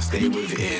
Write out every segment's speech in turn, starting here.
Stay within,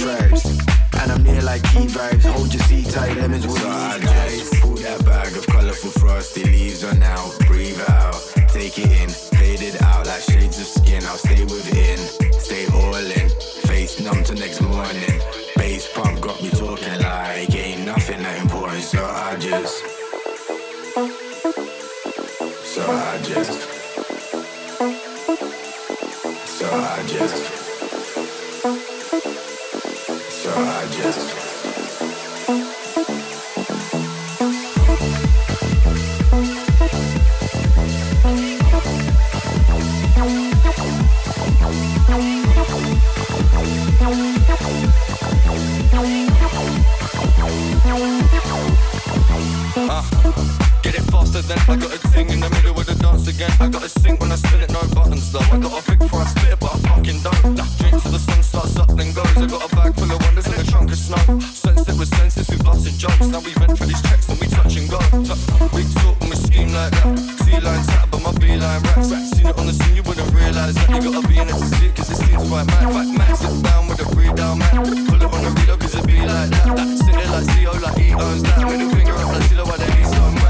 with. And I'm near like key vibes. Hold your seat tight, lemons will so I just pull that bag of colourful frosty leaves on out, breathe out, take it in, fade it out like shades of skin. I'll stay within, stay all in, face numb to next morning. Bass pump got me talking like ain't nothing that important, so I just, so I just, so I just. So faster than I got a ting in the middle of the dance again. I gotta sing when I spin it, no buttons though. I got a big before I spit it, but I fucking don't. Nah, drink till the sun starts up, then goes. I got a bag full of wonders in a trunk of snow. Sense it with senses, we busting jokes. Now we went for these checks and we touch and go. We talk and we scheme like that. T-line tap, but my B-line raps. Seen it on the scene, you wouldn't realise that. You gotta be in it to see it, cause it seems quite mad. Fact, Max, sit down with a breed down, man. Pull it on the reload, cause it be like that. that. Sit it like CO, like he owns that. Middle finger up, like CeeLo, why they be so.